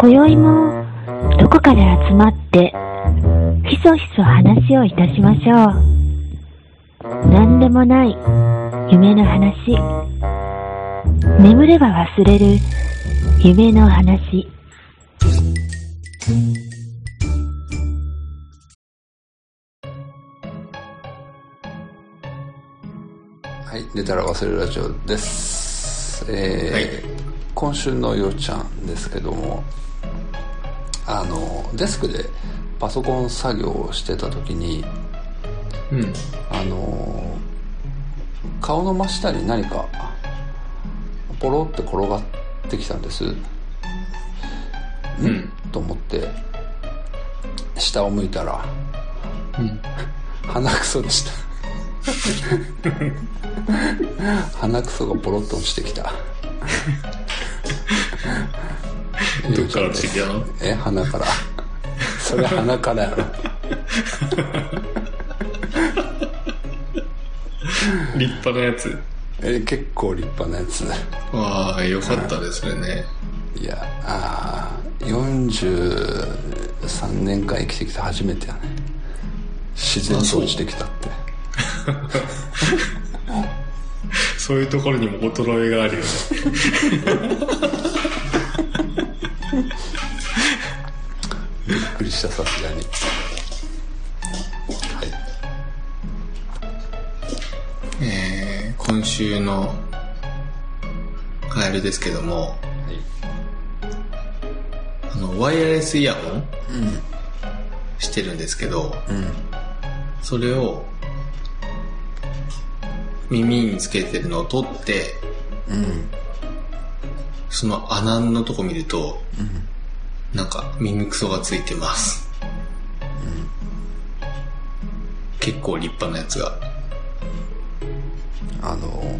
今宵もどこかで集まってひそひそ話をいたしましょう。何でもない夢の話。眠れば忘れる夢の話。はい、寝たら忘れるラジオです。えー今週のようちゃんですけども、あの、デスクでパソコン作業をしてた時に、うん。あの、顔の真下に何か、ポロって転がってきたんです。うん。と思って、下を向いたら、うん。鼻くそでした。鼻くそがポロッと落ちてきた。どっから落ちてきたの？え、鼻から。それ鼻からやろ。立派なやつ？え、結構立派なやつ。わあ、よかったですね。いや、あー43年間生きてきて初めてやね。自然と落ちてきたって。そういうところにも衰えがあるよね。びっくりした、さすがに。はい。えー、今週のカエルですけども、あの、ワイヤレスイヤホンしてるんですけど、それを耳につけてるのを取って、その穴のとこ見ると、なんか耳くそがついてます。結構立派なやつが。あの、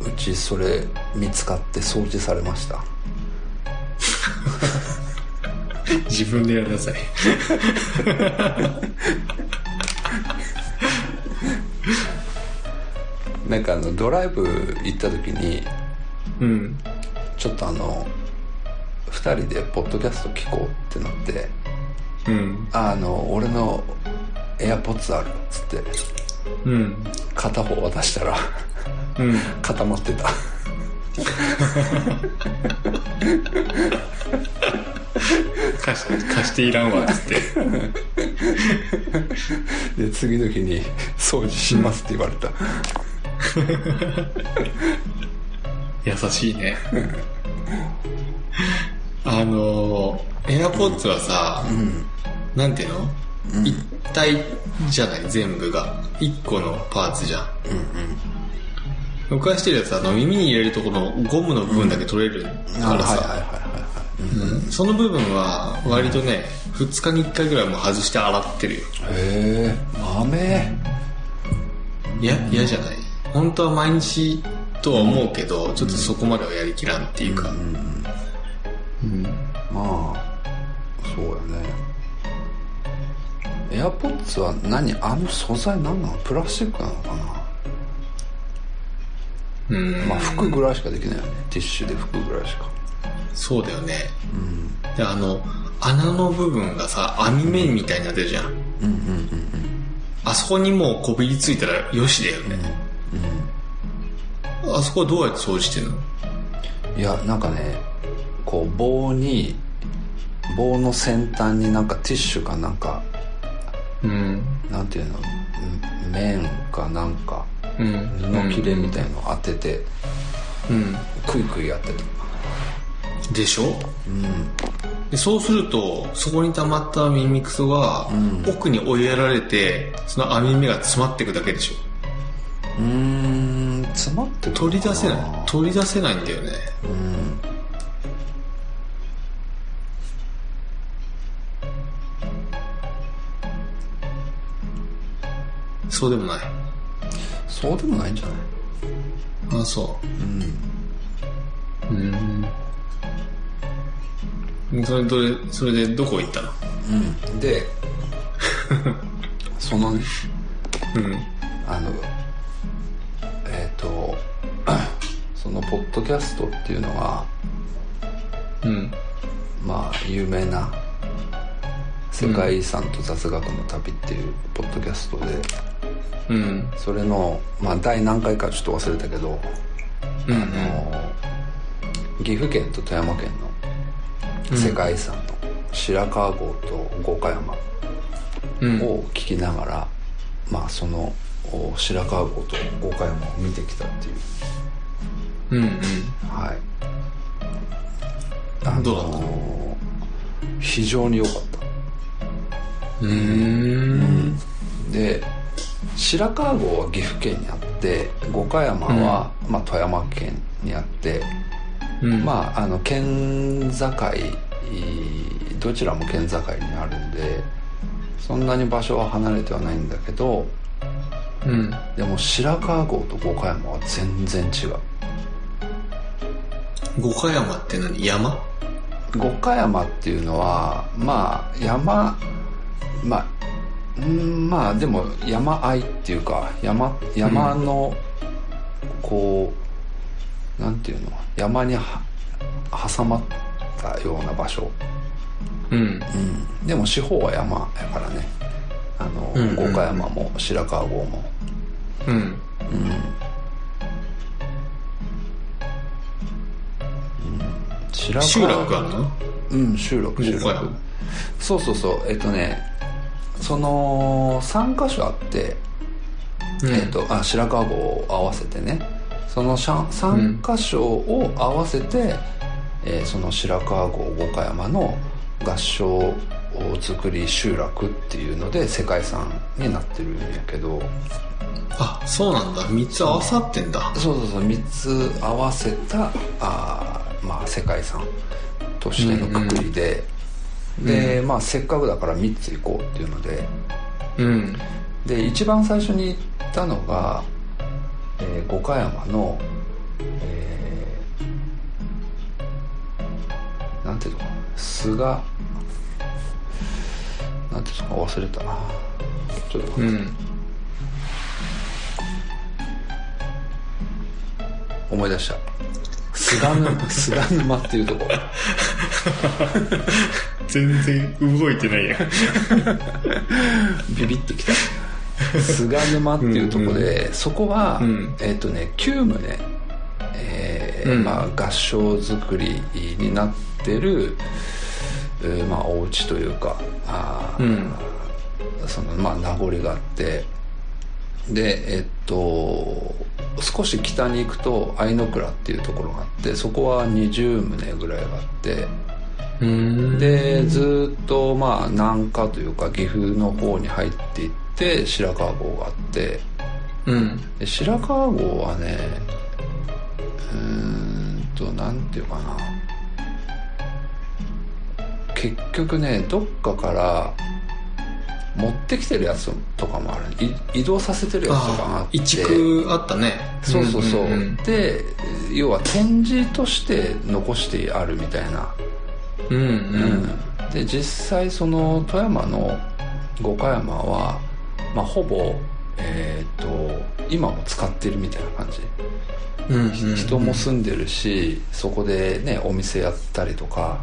うちそれ見つかって掃除されました。自分でやりなさい。なんかあの、ドライブ行った時に、うん。ちょっとあの、二人でポッドキャスト聞こうってなって、うん。あの、俺のエアポッツあるっつって、うん。片方渡したら、うん。固まってた。貸し、貸していらんわ、つって。で、次の日に掃除しますって言われた。優しいね。あのー、エアポッツはさ、なんていうの、一体じゃない、全部が。一個のパーツじゃん。僕がしてるやつはあの耳に入れるとこのゴムの部分だけ取れるからさ、その部分は割とね、2日に1回ぐらいもう外して洗ってるよ。へえ、豆。いや、嫌じゃない？本当は毎日とは思うけど、ちょっとそこまではやりきらんっていうか。うんまあ、そうやね。エアポッツは何あの素材何なの？プラスチックなのかな？うんまあ服ぐらいしかできないよね。ティッシュで服ぐらいしか。そうだよね。で、あの、穴の部分がさ、網目みたいになってるじゃん。うんうんうんあそこにもうこびりついたらよしだよね。あそこどうやって掃除してんの？うん。いや、なんかね、こう棒に、棒の先端になんかティッシュかなんか、うん。なんていうの、うん綿かなんか、うん。布切れみたいの当てて、うん。クイクイやってた。でしょ？うん。でそうすると、そこに溜まった耳くそが、ん奥に追いやられて、その網目が詰まっていくだけでしょうーん、詰まって取り出せない。取り出せないんだよね。うん。そうでもない。そうでもないんじゃない？あ、そうん。う。うん。それどれ、それでどこ行ったの？うん。で、そのね、うん。あの、えっ、と、そのポッドキャストっていうのは、うん。まあ有名な世界遺産と雑学の旅っていうポッドキャストで、うん。それの、まあ、第何回かちょっと忘れたけど、うんあの岐阜県と富山県の世界遺産の白川郷と五箇山うん。を聞きながら、まあそのお白川郷と五箇山を見てきたっていう。うんうん。はい。あのどうだった非常に良かった。うーん。で白川郷は岐阜県にあって五箇山は、まあ、富山県にあって、うん。まああの県境どちらも県境にあるんでそんなに場所は離れてはないんだけどうん。でも白川郷と五箇山は全然違う。五箇山って何？山？五箇山っていうのはまあ山まあうんまあでも山あいっていうか山山のこう、なんていうの？山には挟まったような場所、うん。うん、でも四方は山やからね。あの、うんうん。五箇山も白川郷も。うん。白川集落あるの？うん集落集落。五箇山。そうそうそう。えっとねその3箇所あって、うん。えっとあ白川郷を合わせてね。その3箇所を合わせて、えーその白川郷五箇山の合掌造り集落っていうので世界遺産になってるんやけど。あそうなんだ。3つ合わさってんだ。そうそうそう。3つ合わせたあー、まあ、世界遺産としてのくくりで、で、まあ、せっかくだから3つ行こうっていうので。うん。で一番最初に行ったのが、えー五箇山の、えーなんていうのかな？菅なんていうのか忘れた。なちょっと待って。うん。思い出した。菅沼菅沼っていうとこ 全然動いてないや ビビってきた。菅沼っていうとこで、そこは、うん。えっ、とね9棟、えーうん。まあ、合掌造りになってる、えーまあ、お家というかあー、うん。そのまあ名残があってでえっと少し北に行くと愛の倉っていうところがあってそこは20棟ぐらいがあってうんでずっとまあ南下というか岐阜の方に入っていって白川郷があって。うん。で白川郷はねうーんとなんていうかな。結局ねどっかから持ってきてるやつとかもある。い移動させてるやつとかがあって。あ一区あったね。そうそうそう,、んん。で要は展示として残してあるみたいなうんうん。うんで実際その富山の五箇山は、まあ、ほぼ、えー、と今も使ってるみたいな感じ、うんうん人も住んでるしそこでねお店やったりとか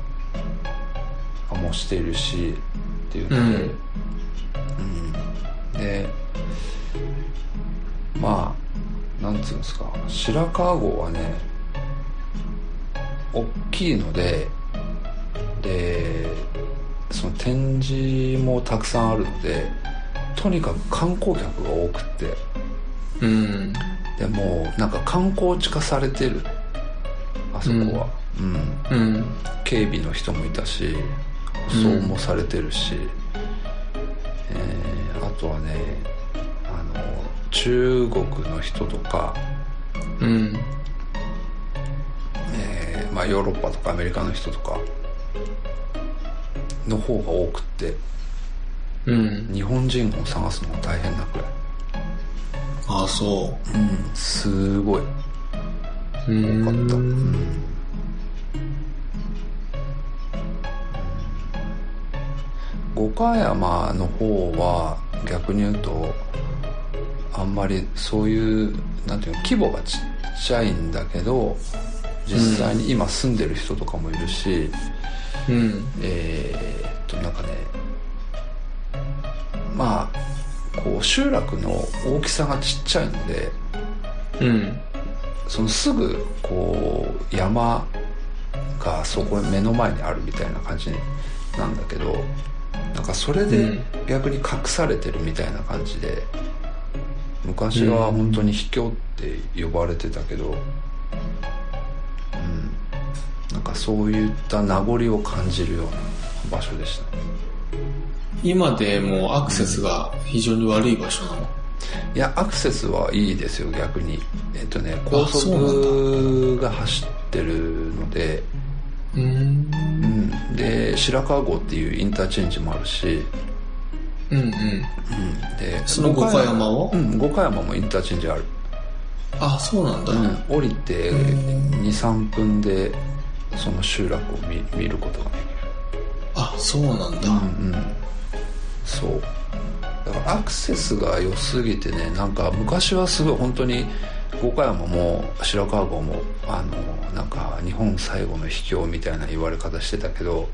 もしてるしっていうので、うん。でまあなんつうんですか白川郷はね大きいのででその展示もたくさんあるのでとにかく観光客が多くって。うん。でもうなんか観光地化されてる。あそこは、うん。うん。警備の人もいたし舗装もされてるし、えーあとはねあの中国の人とか、うん。えーまあ、ヨーロッパとかアメリカの人とかの方が多くってうん。日本人を探すのが大変なくらい。ああそう。ん。すごい。ううん多かった、うん。五箇山の方は逆に言うとあんまりそういうなんていうの規模がちっちゃいんだけど実際に今住んでる人とかもいるし、うん。えーっとなんかねまあこう集落の大きさがちっちゃいのでうん。そのすぐこう山がそこ目の前にあるみたいな感じなんだけどなんかそれでうん。逆に隠されてるみたいな感じで昔は本当に秘境って呼ばれてたけど、うん、なんかそういった名残を感じるような場所でした。今でもうアクセスが非常に悪い場所なの？いやアクセスはいいですよ逆に。えっとね高速が走ってるので。うんうん、で白川郷っていうインターチェンジもあるし、うんうん。うん、でその五箇山をうん五箇山もインターチェンジある、あそうなんだ、うん、降りて23分でその集落を見見ることができる。あそうなんだ、うんうん。そう。だからアクセスが良すぎてねなんか昔はすごい本当に五箇山も白川郷もあのなんか日本最後の秘境みたいな言われ方してたけど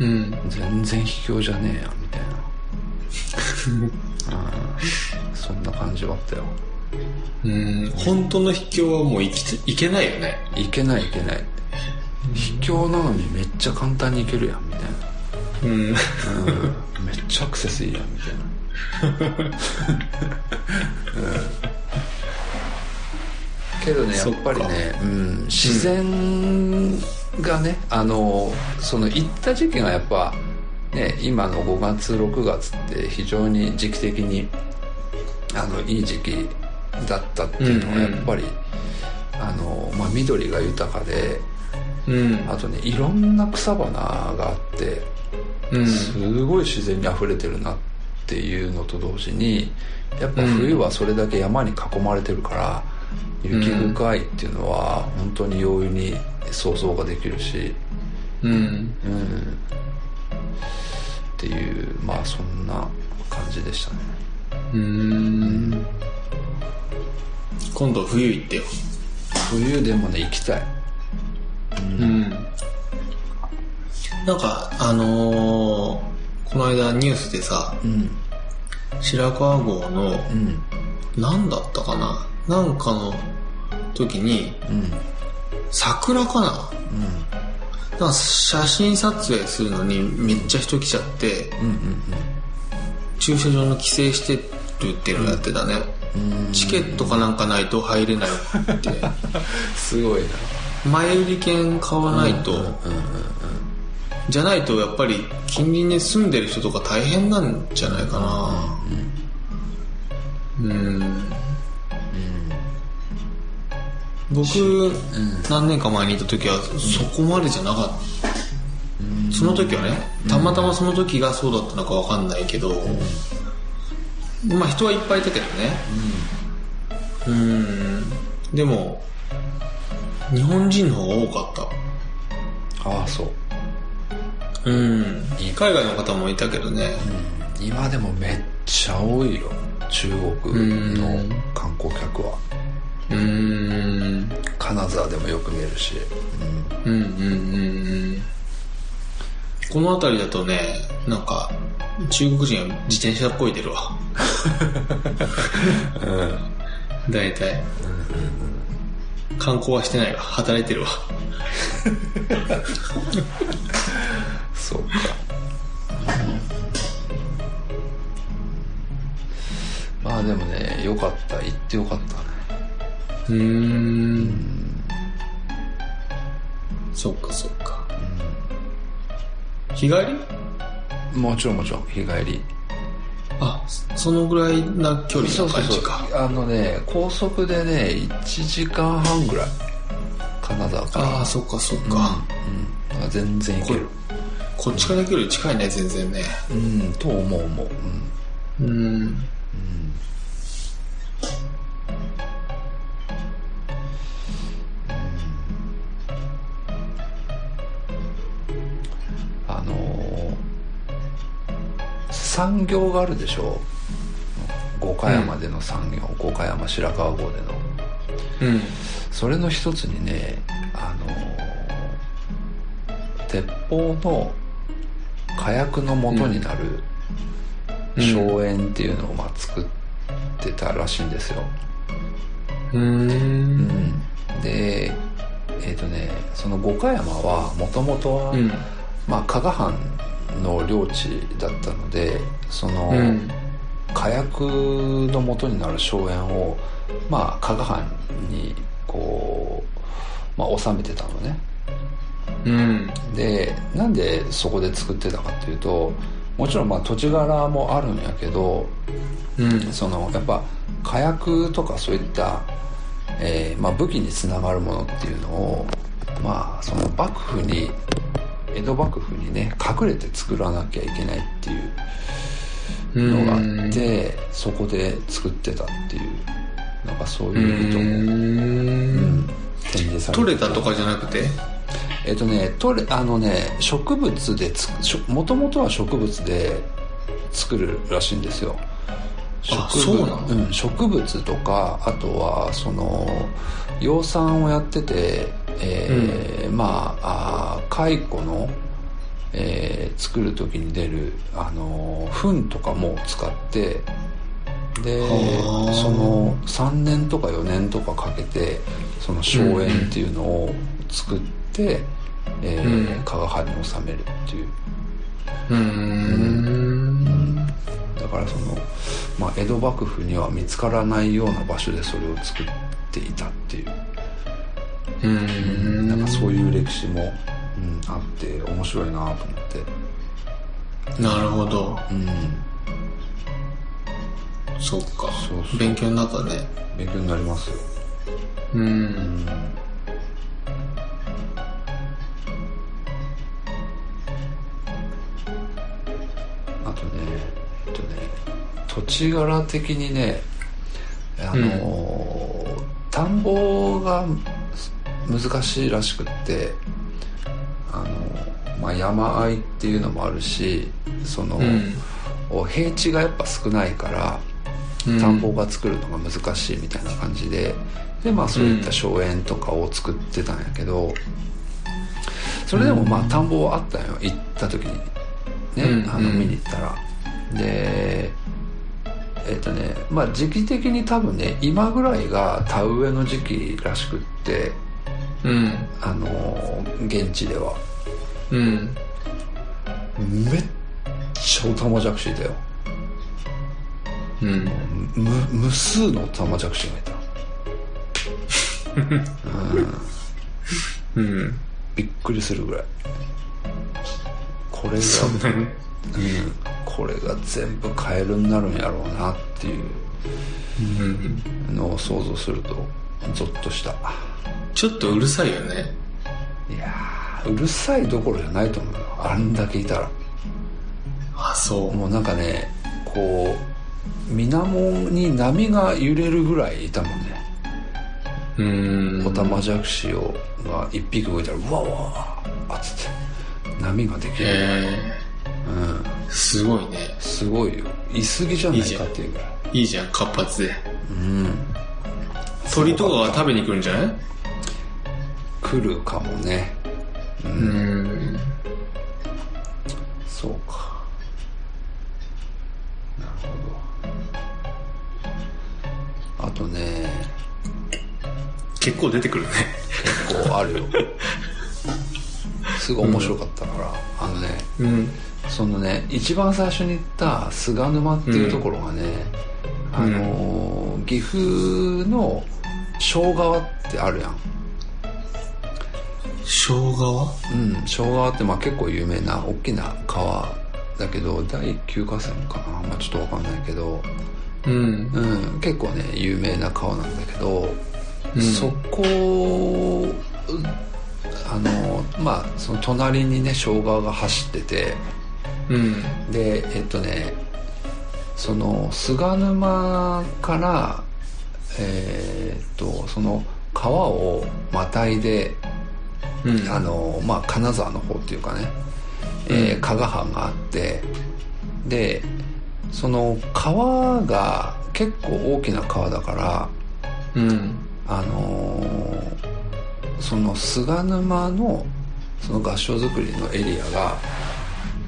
うん。全然秘境じゃねえやみたいな。うん。そんな感じはあったよ。うん。本当の秘境はもう行き行けないよね。行けない行けない秘境なのにめっちゃ簡単に行けるやんみたいな。うん。うん。めっちゃアクセスいいやんみたいな、うん。けどねやっぱりね、うん、自然がね、あのその行った時期がやっぱね今の5月6月って非常に時期的にあのいい時期だったっていうのはやっぱり、あのまあ、緑が豊かでうん。あとねいろんな草花があってうん。すごい自然に溢れてるなっていうのと同時にやっぱ冬はそれだけ山に囲まれてるから、雪深いっていうのは本当に容易に想像ができるし、うん。うん、っていうまあそんな感じでしたね。うん。今度冬行ってよ。冬でもね行きたいうん。なんかあのーこの間ニュースでさうん。白川郷のうん。何だったかな？なんかの時にうん。桜かな？なんか写真撮影するのにめっちゃ人来ちゃってうんうん駐車場の規制してるっていうのをやってたね、うん。チケットかなんかないと入れないって。すごいな前売り券買わないと、うんうんじゃないとやっぱり近隣に住んでる人とか大変なんじゃないかな。うん。僕、何年か前にいた時はそこまでじゃなかった、その時はねたまたまその時がそうだったのかわかんないけど、まあ人はいっぱいいたけどね。うん。でも日本人の方が多かった。ああそう。うん。海外の方もいたけどね。今でもめっちゃ多いよ。中国の観光客は。うん。金沢でもよく見えるし、うん。うんうんうんこの辺りだとねなんか中国人は自転車こいでるわ。大体観光はしてないわ。働いてるわ。そうか。まあでもねよかった。行ってよかったね。うーん。そっかそっか。日帰り？もちろんもちろん日帰り。あそのぐらいな距離の感じか。あのね高速でね1時間半ぐらい金沢から。ああそっかそっか、うん、うん、全然行ける。こっちから距離近いね全然ね。うんと思う思う、うん、うん。あのー産業があるでしょ五箇山での産業、五箇山白川郷での。うん。それの一つにねあのー鉄砲の火薬の元になるうん。荘園っていうのをまあ作ってたらしいんですよ、うーん。でえっ、とねその五箇山はもともとは、うん。まあ、加賀藩の領地だったのでその、うん火薬の元になる荘園を、まあ、加賀藩にこう、まあ、収めてたのね。うん。でなんでそこで作ってたかっていうともちろんまあ土地柄もあるんやけどうん。そのやっぱ火薬とかそういった、えーまあ、武器につながるものっていうのをまあその幕府に江戸幕府にね隠れて作らなきゃいけないっていうのがあってそこで作ってたっていうなんかそうういう意図も、うんん展示されてて取れたとかじゃなくて？えっとね取れあのね植物でつもともとは植物で作るらしいんですよ。あ植そうなの？うん、植物とかあとはその養蚕をやってて、えーまああー蚕の、えー作る時に出るあの糞とかも使ってではあ。その3年とか4年とかかけてその荘園っていうのを作って、え加賀藩に収めるっていう。うーん。だからその、まあ、江戸幕府には見つからないような場所でそれを作っていたっていう、うーん。なんかそういう歴史も、うん、あって面白いなと思って。なるほど。うん。そっか。勉強になったね。勉強になりますよ。ううん。んあとねえっとね土地柄的にねあのー田ん。ぼが難しいらしくって。あのーまあ、山あいっていうのもあるしその、うん。平地がやっぱ少ないからうん。田んぼが作るのが難しいみたいな感じででまあそういった荘園とかを作ってたんやけどそれでもまあ田んぼはあったんよ。行った時にね、うん。あの見に行ったら。でえっ、とねまあ時期的に多分ね今ぐらいが田植えの時期らしくってうん。あの現地ではうん。めっちゃオタマジャクシいたよ。うん。無無数のオタマジャクシがいた。うん。びっくりするぐらい。これがそんなに？うん、これが全部カエルになるんやろうなっていう。うんのを想像するとゾッとした。ちょっとうるさいよね。いやーうるさいどころじゃないと思うよ。あんだけいたら。あそう。もうなんかねこう水面に波が揺れるぐらいいたもんね。うーん。オタマジャクシをが一匹動いたらうわうわあっつって波ができる、えうん。ー、すごいね。すごいよ。いすぎじゃないかっていうぐらい。いいじゃん活発で。うん。鳥とかが食べに来るんじゃない？来るかもねう、うん。んそうか。なるほど。あとね。結構出てくるね。結構あるよ。すごい面白かったから、あのねうんそのね一番最初に行った菅沼っていうところがね、うん。あのー岐阜の庄川ってあるやん生姜は？うん庄川ってまあ結構有名な大きな川だけど第9河川かな、まあ、ちょっとわかんないけど、うん。うん、結構ね有名な川なんだけど、うん。そこあのまあその隣にね庄川が走っててうん。でえっとねその菅沼からえーっとその川をまたいでうん。あのまあ金沢の方っていうかね、えー加賀藩があって。でその川が結構大きな川だからうん。あのーその菅沼のその合掌造りのエリアが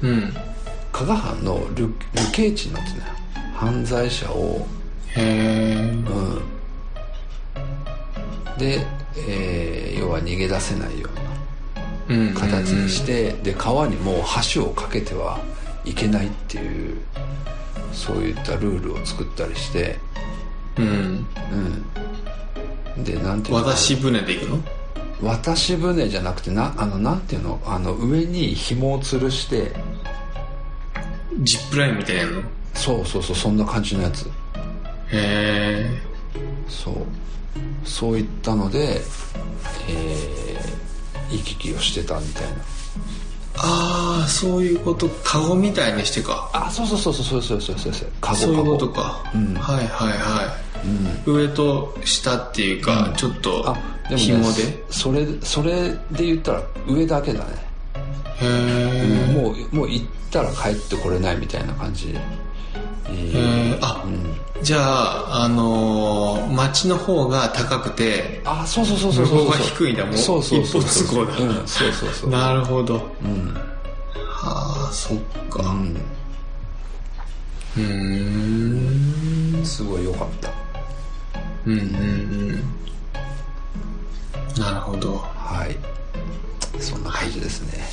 うん。加賀藩の流流刑地になってたのよ。犯罪者を。へえうん。で、えー要は逃げ出せないよううんな形にして、で川にも橋を架けてはいけないっていうそういったルールを作ったりしてうん。うん。でなんていうの渡し船で行くの？渡し船じゃなくてなあのなんていうの？あの上に紐を吊るしてジップラインみたいなやの？へそうそうそうそんな感じのやつ。えそう。そういったのでえー、行き来をしてたみたいな。ああそういうこと。カゴみたいにしてか。あそうそうそうそうそうそうそうそう。カゴそういうことか、うん。はいはいはい、上と下っていうか、ちょっとあでも、ね、紐で。それそれで言ったら上だけだね、へえもうもう行ったら帰ってこれないみたいな感じあ、うん。じゃああのー、町の方が高くてあそうそうそうそうそう。が低いんだもん。そうそうそう一方通行だ。うんそうそうそう。なるほど。うん。はあそっか。うん。すごい良かった。うんうんうん。なるほど。はい。そんな感じですね。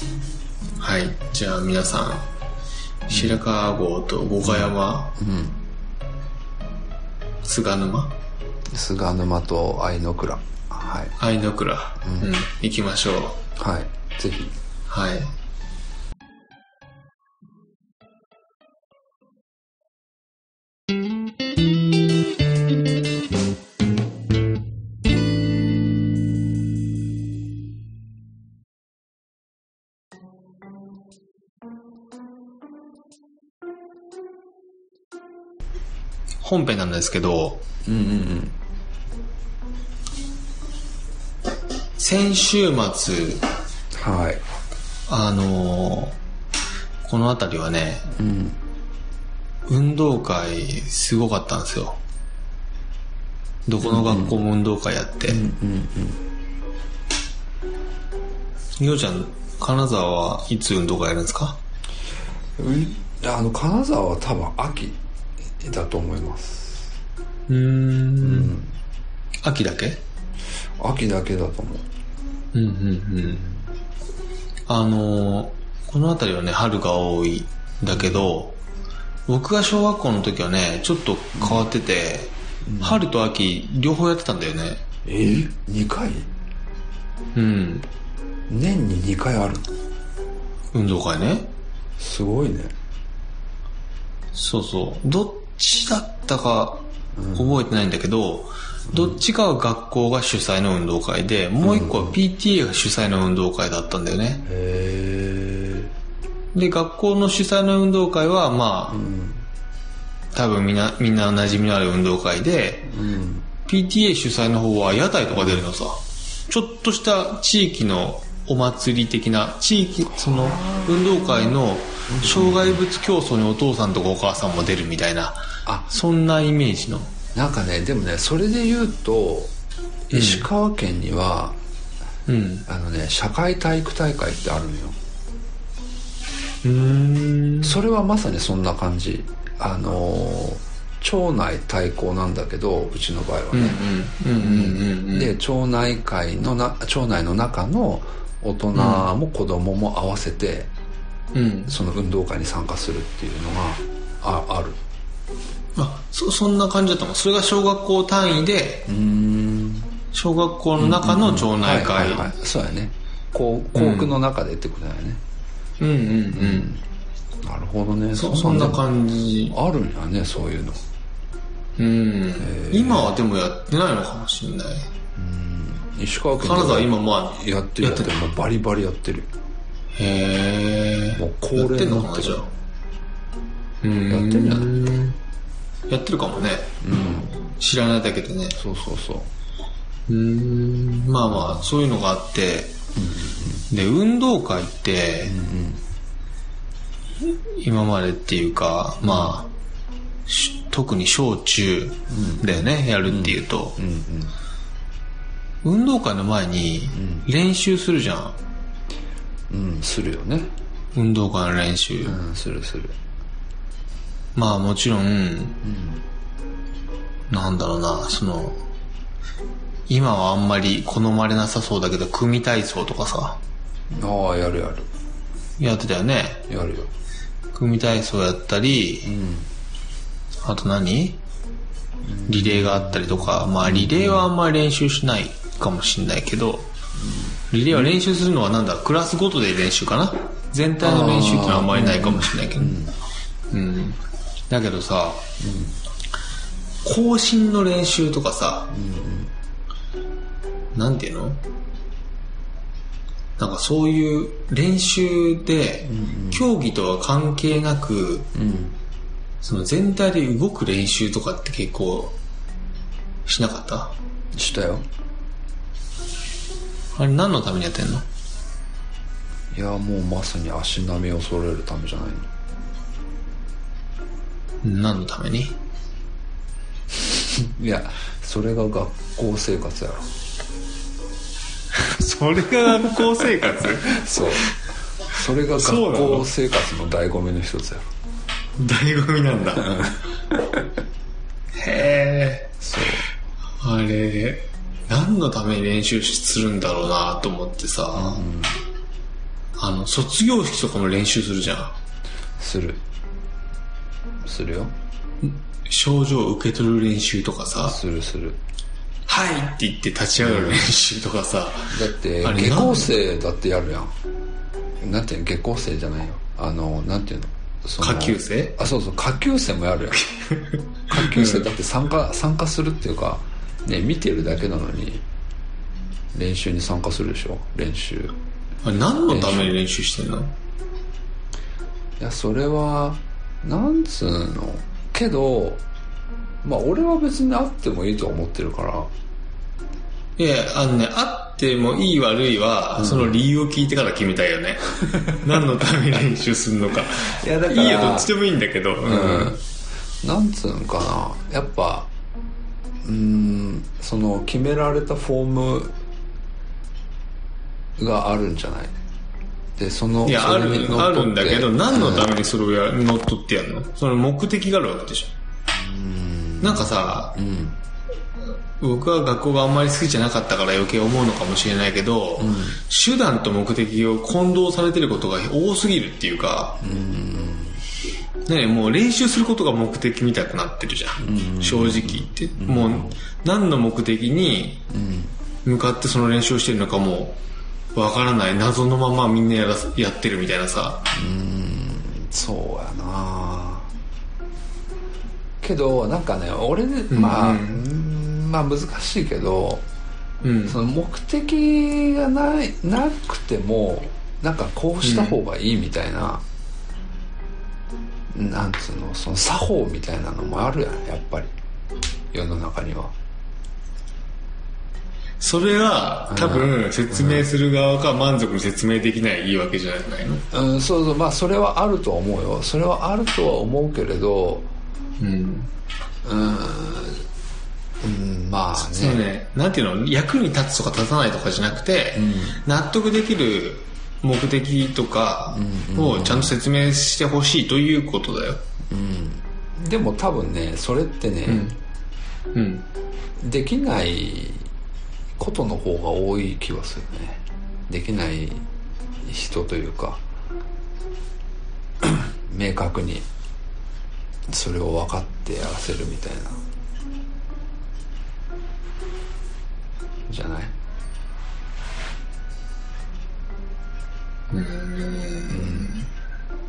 はい。じゃあ皆さん白川郷と五箇山、うん菅沼。菅沼と愛の倉。はい。愛の倉、うん。行きましょう。はい。ぜひ。はい本編なんですけどうんうんうん先週末はい。あのーこの辺りはねうん運動会すごかったんですよ。どこの学校も運動会やって、うんうんようちゃん金沢はいつ運動会やるんですか？うんあの金沢は多分秋だと思います。うーん。秋だけ？秋だけだと思う。うんうんうん。あのーこの辺りはね春が多いんだけど僕が小学校の時はねちょっと変わってて、春と秋両方やってたんだよね。え？ー、2回？うん。年に2回ある。運動会ね。すごいね。そうそう。どっちだったか覚えてないんだけど、どっちかは学校が主催の運動会でもう一個は PTA が主催の運動会だったんだよね。へで学校の主催の運動会はまあ、多分みんなみんな馴染みのある運動会で、PTA 主催の方は屋台とか出るのさ。ちょっとした地域のお祭り的な地域その運動会の障害物競争にお父さんとかお母さんも出るみたいなあ。そんなイメージの？なんかねでもねそれで言うと石川県には、うん。あのね社会体育大会ってあるのよ。うーん。それはまさにそんな感じ。あのー町内対抗なんだけどうちの場合はうんね、うんうんうんうん。で町内会のな町内の中の大人も子供も合わせて、うん。その運動会に参加するっていうのがあある。あそそんな感じだったのそれが小学校単位でうん。小学校の中の町内会。はいはいはい、そうやね。校校区の中でってことだよね、うん。うんうんなるほどね。そそんな感じ。あるんやねそういうの。うん。今はでもやってないのかもしれない。石川県で金沢今まあやってるやってる。もうバリバリやってる。へえもう恒やってん例になってるのかなじゃあ。うんやってんじゃない？やってるかもね。知らないだけでね。そうそうそう。うん。まあまあそういうのがあって。で運動会って今までっていうかまあし特に小中だよねやるっていうと。うんうん運動会の前に練習するじゃん。うんするよね。運動会の練習。うんするするまあもちろん、なんだろうな、その、今はあんまり好まれなさそうだけど、組体操とかさ、ああやるやる。やってたよね。やるよ。組体操やったり、うん。あと何？リレーがあったりとか、まあリレーはあんまり練習しないかもしんないけど、リレーは練習するのはなんだ、クラスごとで練習かな？全体の練習っていうのはあんまりないかもしれないけど。うん。だけどさ、更新の練習とかさ、なんていうの？なんかそういう練習で、競技とは関係なく、うん。その全体で動く練習とかって結構しなかった？したよ。あれ何のためにやってんの？いやもうまさに足並みを揃えるためじゃないの何のために？いやそれが学校生活やろ。それが学校生活？そう。それが学校生活の醍醐味の一つやろ。醍醐味なんだ。へえ。そう。あれ何のために練習するんだろうなと思ってさ、あの卒業式とかも練習するじゃん。するするよ。症状を受け取る練習とかさ。するする「はい!」って言って立ち上がる練習とかさ、だって下校生だってやるやん。なんていうの？下校生じゃないよ。あのなんていうの？下級生？あそうそう。下級生もやるやん。下級生だって参加参加するっていうかね見てるだけなのに練習に参加するでしょ？練習。あれ何のために練習してんの？いやそれはなんつうの？けどまあ俺は別にあってもいいと思ってるからいや、あのね、あってもいい悪いは、その理由を聞いてから決めたいよね。何のために練習するのか。いやだからいいよ、どっちでもいいんだけど。ううんなんつうのかなやっぱうーんその決められたフォームがあるんじゃない？でそのいや、あるあるんだけど、何のためにそれをや乗っ取ってやるの？その目的があるわけでしょ。なんかさ、うん。僕は学校があんまり好きじゃなかったから余計思うのかもしれないけど、手段と目的を混同されてることが多すぎるっていうか、ね、もう練習することが目的みたくなってるじゃん、正直言って、もう何の目的に向かってその練習をしてるのかもわからない謎のままみんなやらやってるみたいなさ。そうやな。けどなんかね俺ねまあ、ううん。まあ難しいけどうん。その目的がないなくてもなんかこうした方がいいみたいな、なんつうのその作法みたいなのもあるやんやっぱり。世の中にはそれは多分説明する側が満足に説明できないわけじゃないの？うんそうそう。まあそれはあるとは思うよ。それはあるとは思うけれどうん。うん。まあね。そのね、なんていうの、役に立つとか立たないとかじゃなくて、納得できる目的とかをちゃんと説明してほしいということだよ。でも多分ねそれってね、うん。できないことの方が多い気がするね。できない人というか 明確にそれを分かってやらせるみたいな。じゃない？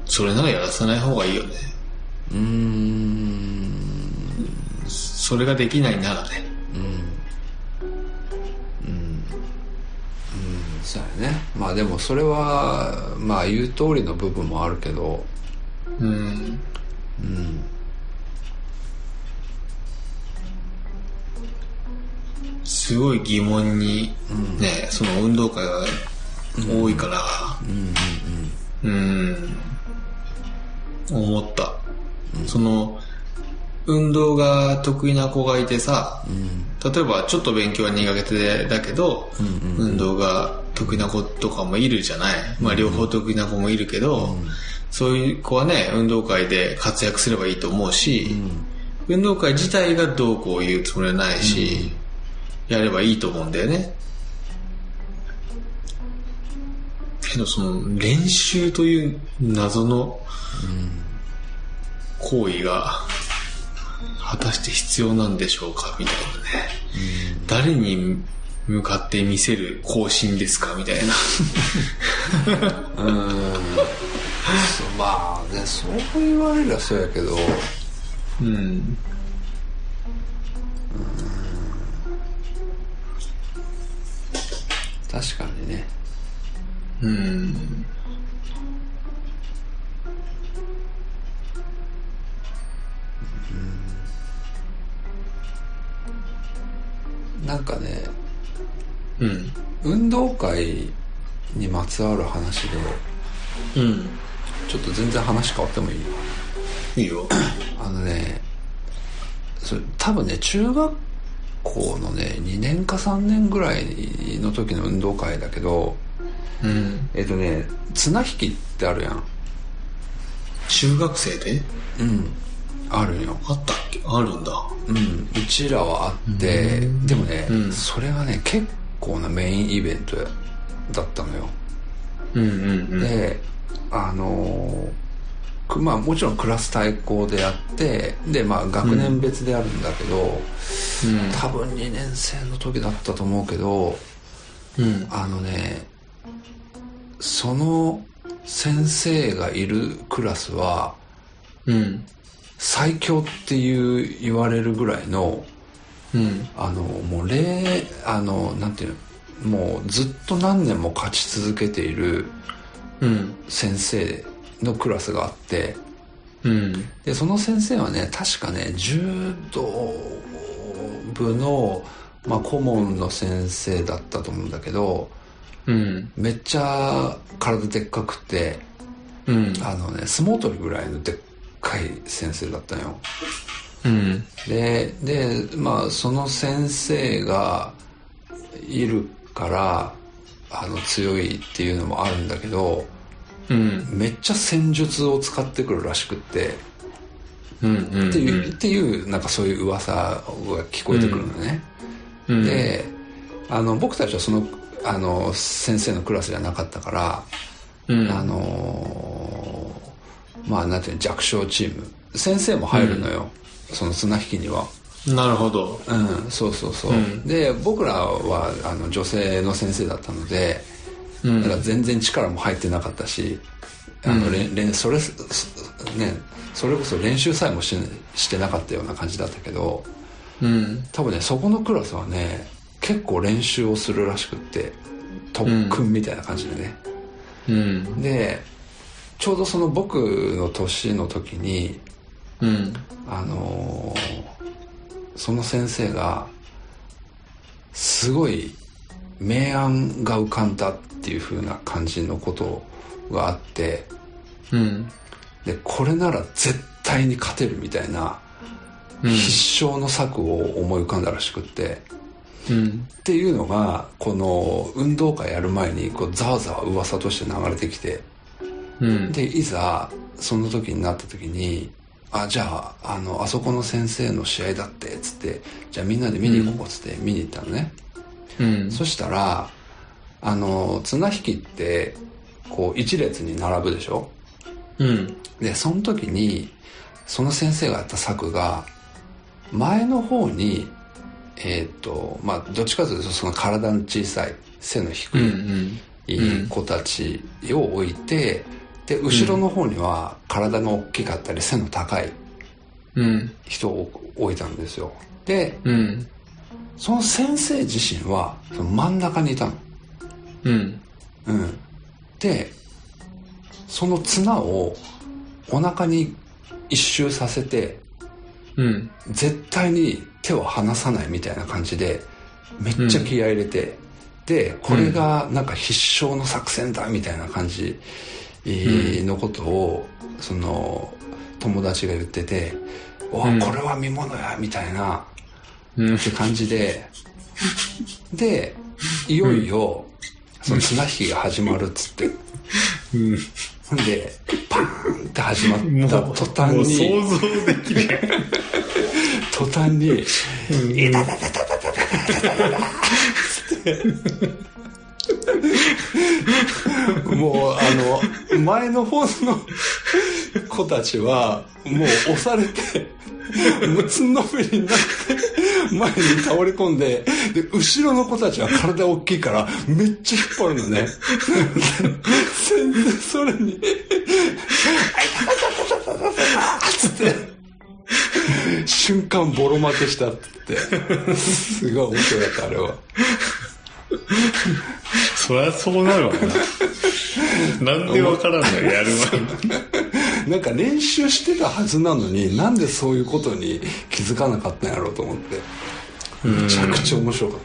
それならやらせない方がいいよね。うーん。それができないならね。そうやね。まあでもそれはまあ言う通りの部分もあるけど。うん。すごい疑問に、ね、その運動会が多いから、うん、思った。その、運動が得意な子がいてさ、例えばちょっと勉強は苦手だけど、運動が得意な子とかもいるじゃない。まあ両方得意な子もいるけど、そういう子はね、運動会で活躍すればいいと思うし、運動会自体がどうこう言うつもりはないし、やればいいと思うんだよね。けどその練習という謎の行為が果たして必要なんでしょうか？みたいなね。誰に向かって見せる更新ですか？みたいな。うんまあねそう言われりゃそうやけどうん。確かにねうん。なんかねうん。運動会にまつわる話でうん。ちょっと全然話変わってもいい？いいよ。あのねそれ多分ね中学校のね2年か3年ぐらいの時の運動会だけどうん。えっ、とね綱引きってあるやん中学生で？うんあるんよあったっけ？あるんだ。うんうちらはあってでもね、うんそれがね結構なメインイベントだったのようんうんうん。であのまあもちろんクラス対抗であってでまあ学年別であるんだけど、うん。多分2年生の時だったと思うけどうん。あのねその先生がいるクラスはうん。最強っていう言われるぐらいのうん。あのもう例あのなんていうのもうずっと何年も勝ち続けているうん。先生のクラスがあってうん。でその先生はね確かね柔道部の、まあ、顧問の先生だったと思うんだけどうん。めっちゃ体でっかくてうん。あのね相撲取りぐらいのでっかい先生だったのようん。ででまあその先生がいるからあの強いっていうのもあるんだけどうん。めっちゃ戦術を使ってくるらしくってうん。うん。っていう,、っていうなんかそういう噂が聞こえてくるのね、うん。であの僕たちはそのあの先生のクラスじゃなかったから、うん。あのーまあなんていうの弱小チーム。先生も入るのよ、その綱引きには。なるほど。うんそうそうそう、うん。で僕らはあの女性の先生だったのでうん。だから全然力も入ってなかったし、あのれんれんそれすねそれこそ練習さえもししてなかったような感じだったけどうん。多分ねそこのクラスはね結構練習をするらしくって特訓みたいな感じでね、うん。でちょうどその僕の年の時にうん。あのーその先生がすごい明暗が浮かんだっていう風な感じのことがあってうん。でこれなら絶対に勝てるみたいなうん必勝の策を思い浮かんだらしくってうん。っていうのがこの運動会やる前にこうざわざわ噂として流れてきてうん。でいざその時になった時にあじゃああのあそこの先生の試合だってっつってじゃあみんなで見に行こうっつって見に行ったのね、うん。そしたらあの綱引きってこう一列に並ぶでしょ？うん。でその時にその先生がやった策が前の方にえっ、とまあどっちかというとその体の小さい背の低うん。うい、子たちを置いてで後ろの方には体の大きかったり背の高いうん。人を置いたんですよでうん。その先生自身はその真ん中にいたのうん。うんでその綱をお腹に一周させてうん。絶対に手を離さないみたいな感じでめっちゃ気合い入れて、でこれがなんか必勝の作戦だみたいな感じえーのことをその友達が言ってて「おうんこれは見ものや」みたいなうん。って感じででいよいよ、その綱引きが始まるっつって。うん。ほんで、パーンって始まった途端に、想像できる。途端に、もう、あの、前の方の子たちは、もう押されて、むつんのめりになって、前に倒れ込んで、で、後ろの子たちは体大きいから、めっちゃ引っ張るのね。全然それに、つって、瞬間ボロ負けしたって言って、すごい面白かった、あれは。そりゃそうなるわな。なんでわからんのよ、やる前に。なんか練習してたはずなのになんでそういうことに気づかなかったんやろうと思ってめちゃくちゃ面白かっ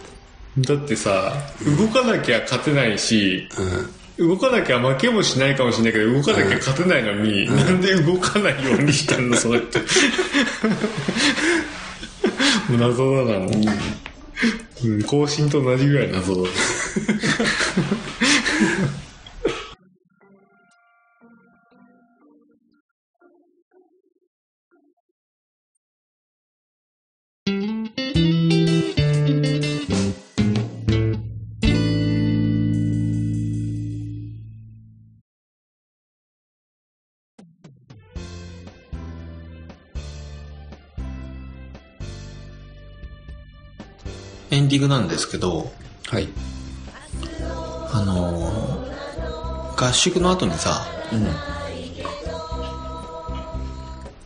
だってさ、動かなきゃ勝てないし、たうん動かなきゃ負けもしないかもしれないけど、動かなきゃ勝てないのに、なんで動かないようにしてんの、それって。謎だな、もう。うん、更新と同じぐらい謎だ。エンディングなんですけど、はい。あのー合宿の後にさ、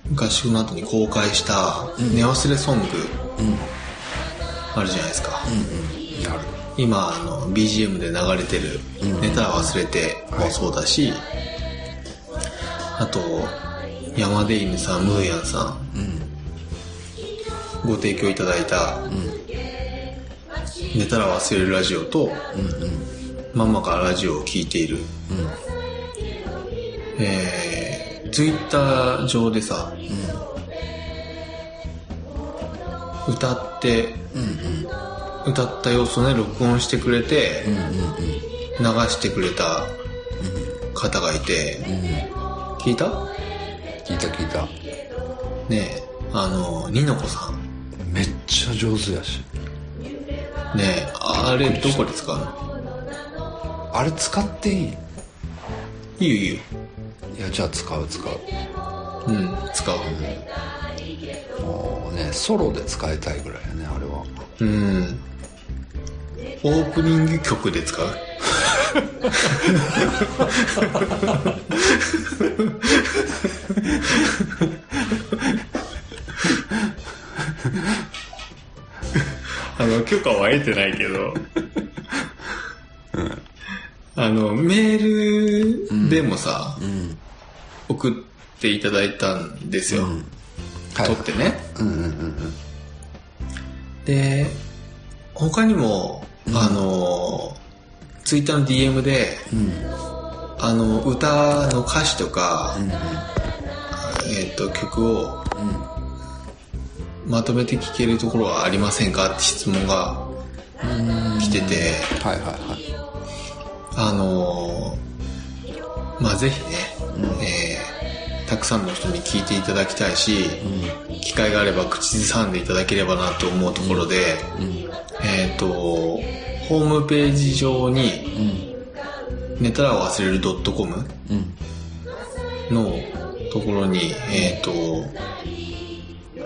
うん。合宿の後に公開した寝忘れソングうん。あるじゃないですか。うんなる。今、あの、BGM で流れてる、うん。寝たら忘れてもそうだし、あと、山出犬さん、ムーヤンさうんん、ご提供いただいた、うん寝たら忘れるラジオと、うんうん。ママがラジオを聴いている、うん。えー、ツイッター上でさ、歌って、うんうん。歌った様子をね、録音してくれて、うんうん。流してくれた方がいて、うんうん。聞いた？聞いた聞いた。ねえ、あの、ニノコさん。めっちゃ上手やしねえ、あれどこで使うのあれ使っていい？いいよいいよ。いやじゃあ使う使ううん、使う。もうねソロで使いたいぐらいやねあれはうん。オープニング曲で使う？あの、許可は得てないけど、あの、メールでもさ、うん。送っていただいたんですよ。はい。撮ってね。うんうんうんで、他にも、あの、ツイッターの DM で、うん。あの、歌の歌詞とか、うん。えっ、と、曲をうんまとめて聴けるところはありませんか？って質問がうん。来てて、はいはいはい。あのまあぜひね、えーたくさんの人に聞いていただきたいし、機会があれば口ずさんでいただければなと思うところで、えっ、と、ホームページ上に、寝たら忘れる .com うん。のところに、えっ、と、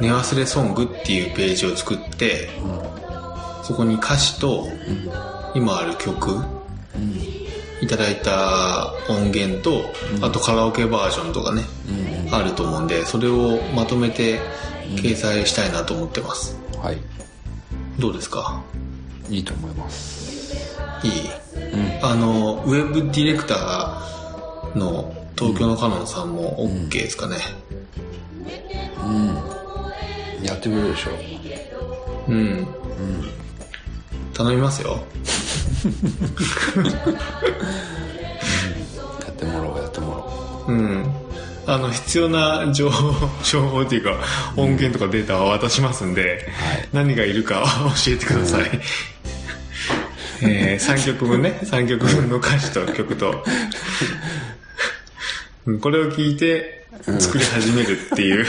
寝忘れソングっていうページを作って、そこに歌詞と、今ある曲、いただいた音源と、あとカラオケバージョンとかね、あると思うんで、それをまとめて掲載したいなと思ってます。はい。どうですか？いいと思います。いい、あの、ウェブディレクターの東京のカノンさんも OK ですかね？うんやってくれるでしょ。うん。頼みますよ。やってもらおうやってもらおう。うん。あの、必要な情報、情報っていうか、音源とかデータは渡しますんで、はい。何がいるか 教えてください。えー、3曲分ね、3曲分の歌詞と曲と、うんこれを聞いて作り始めるっていう、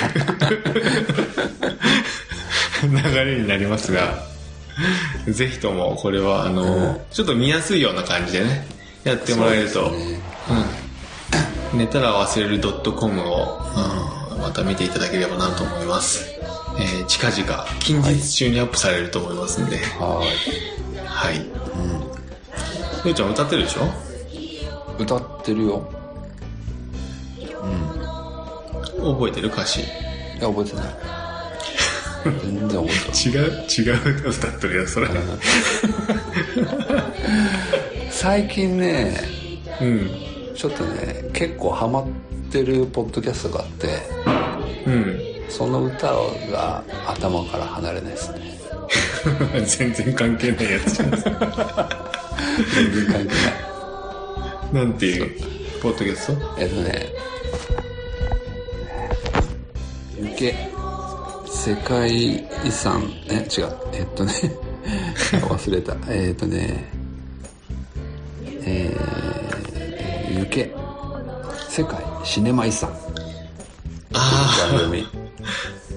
流れになりますが、ぜひともこれは、あの、ちょっと見やすいような感じでね、やってもらえると、そうねうん。寝たら忘れる .com を、うんまた見ていただければなと思います。えー近々、近日中にアップされると思いますんで、はい。はい。うん。ようちゃん歌ってるでしょ？歌ってるよ。覚えてる歌詞？いや、覚えてない。全然覚えてない。違う違う歌歌ってるよ、それ。最近ね、うん。ちょっとね、結構ハマってるポッドキャストがあって、うん。その歌が頭から離れないですね。全然関係ないやつじゃん。全然関係ない。なんていう、ポッドキャスト？えっとね、行け、世界遺産、え、違う、えっとね、忘れた。えっとね、えー、行け、世界シネマ遺産あ番組。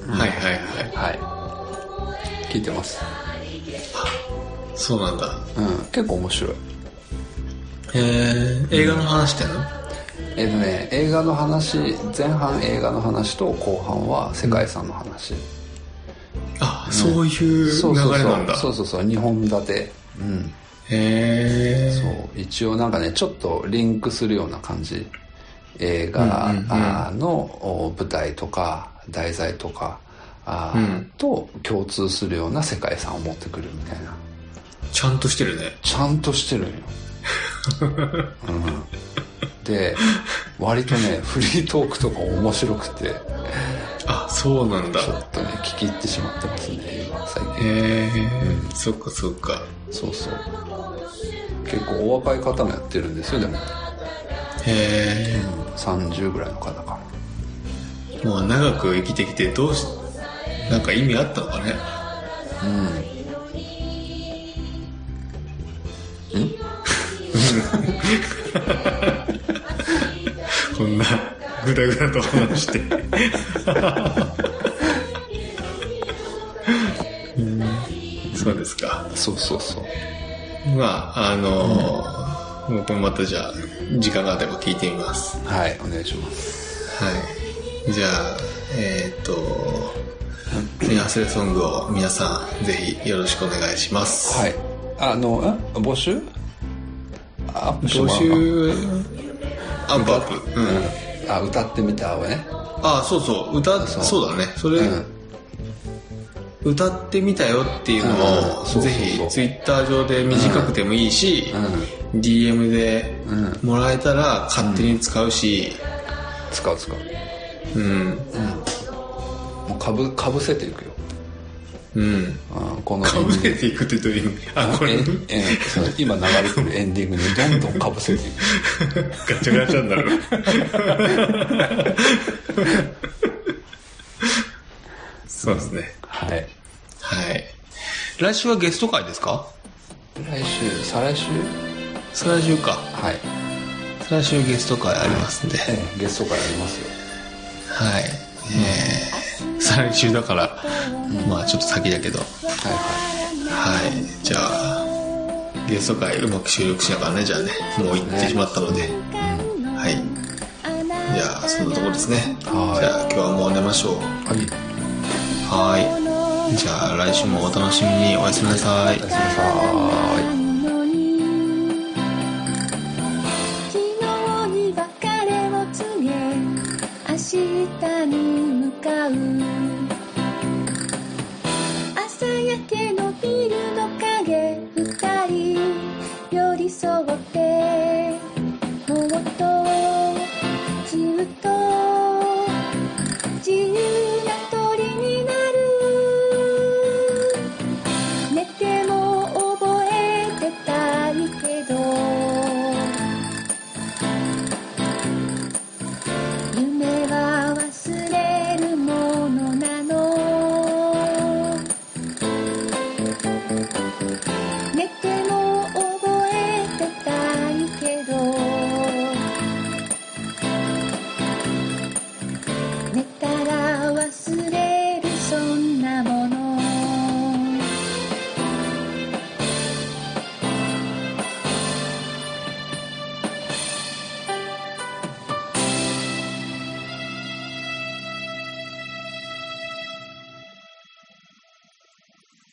あ、はいはいはい。はい。聞いてます。そうなんだ。うん、結構面白い。へえ、映画の話してんの？えっとね、映画の話、前半映画の話と後半は世界遺産の話。あ、そういう流そうそうそうれなんだ。そうそうそう、2本立て。うん。へえ。そう一応なんかねちょっとリンクするような感じ映画のお舞台とか題材とかあうんと共通するような世界遺産を持ってくるみたいなちゃんとしてるね。ちゃんとしてるんよ、うん、で割とねフリートークとか面白くて。あ、そうなんだ。ちょっとね聞き入ってしまってますね今最近。へえ、そっかそっか。そうそう。結構お若い方もやってるんですよでも。へえ。30ぐらいの方かな。もう長く生きてきてどうし、なんか意味あったのかね？こんな、ぐだぐだと話して。うんそうですか。そうそうそうまあ、あのーもうこれまたじゃあ、時間があれば聞いてみます。はいお願いしますはい。じゃあ、えーっと、ツインアスレソングを皆さん、ぜひよろしくお願いします。はいあのえ？募集？アップしても募らうアップ。アップ。うん。うん。あ歌ってみたわね。あ、そうそう、歌、そう。そうだね。それ、うん。歌ってみたよっていうのうん。を、ぜひ、ツイッター上で短くてもいいし、DM でうん。もらえたら勝手に使うし、使う使う。うん、もうかぶかぶせていくようん。あこのかぶせていくってどういう意味あ、これ、今流れてるエンディングにどんどんかぶせていくガチャガチャになる。そうですね。はいはい。来週はゲスト会ですか？来週再来週？再来週か。はい再来週ゲスト会ありますんで。ええゲスト会ありますよはい。えー、再来週だから、まあちょっと先だけど。はいははい。じゃあ、ゲスト会うまく収録しながらね、じゃあね、もう行ってしまったので。はい。じゃあ、そんなところですね。はいじゃあ、今日はもう寝ましょう。いはいはい。じゃあ、来週もお楽しみに。おやすみなさいおや。すみなさいルの影二人寄り添って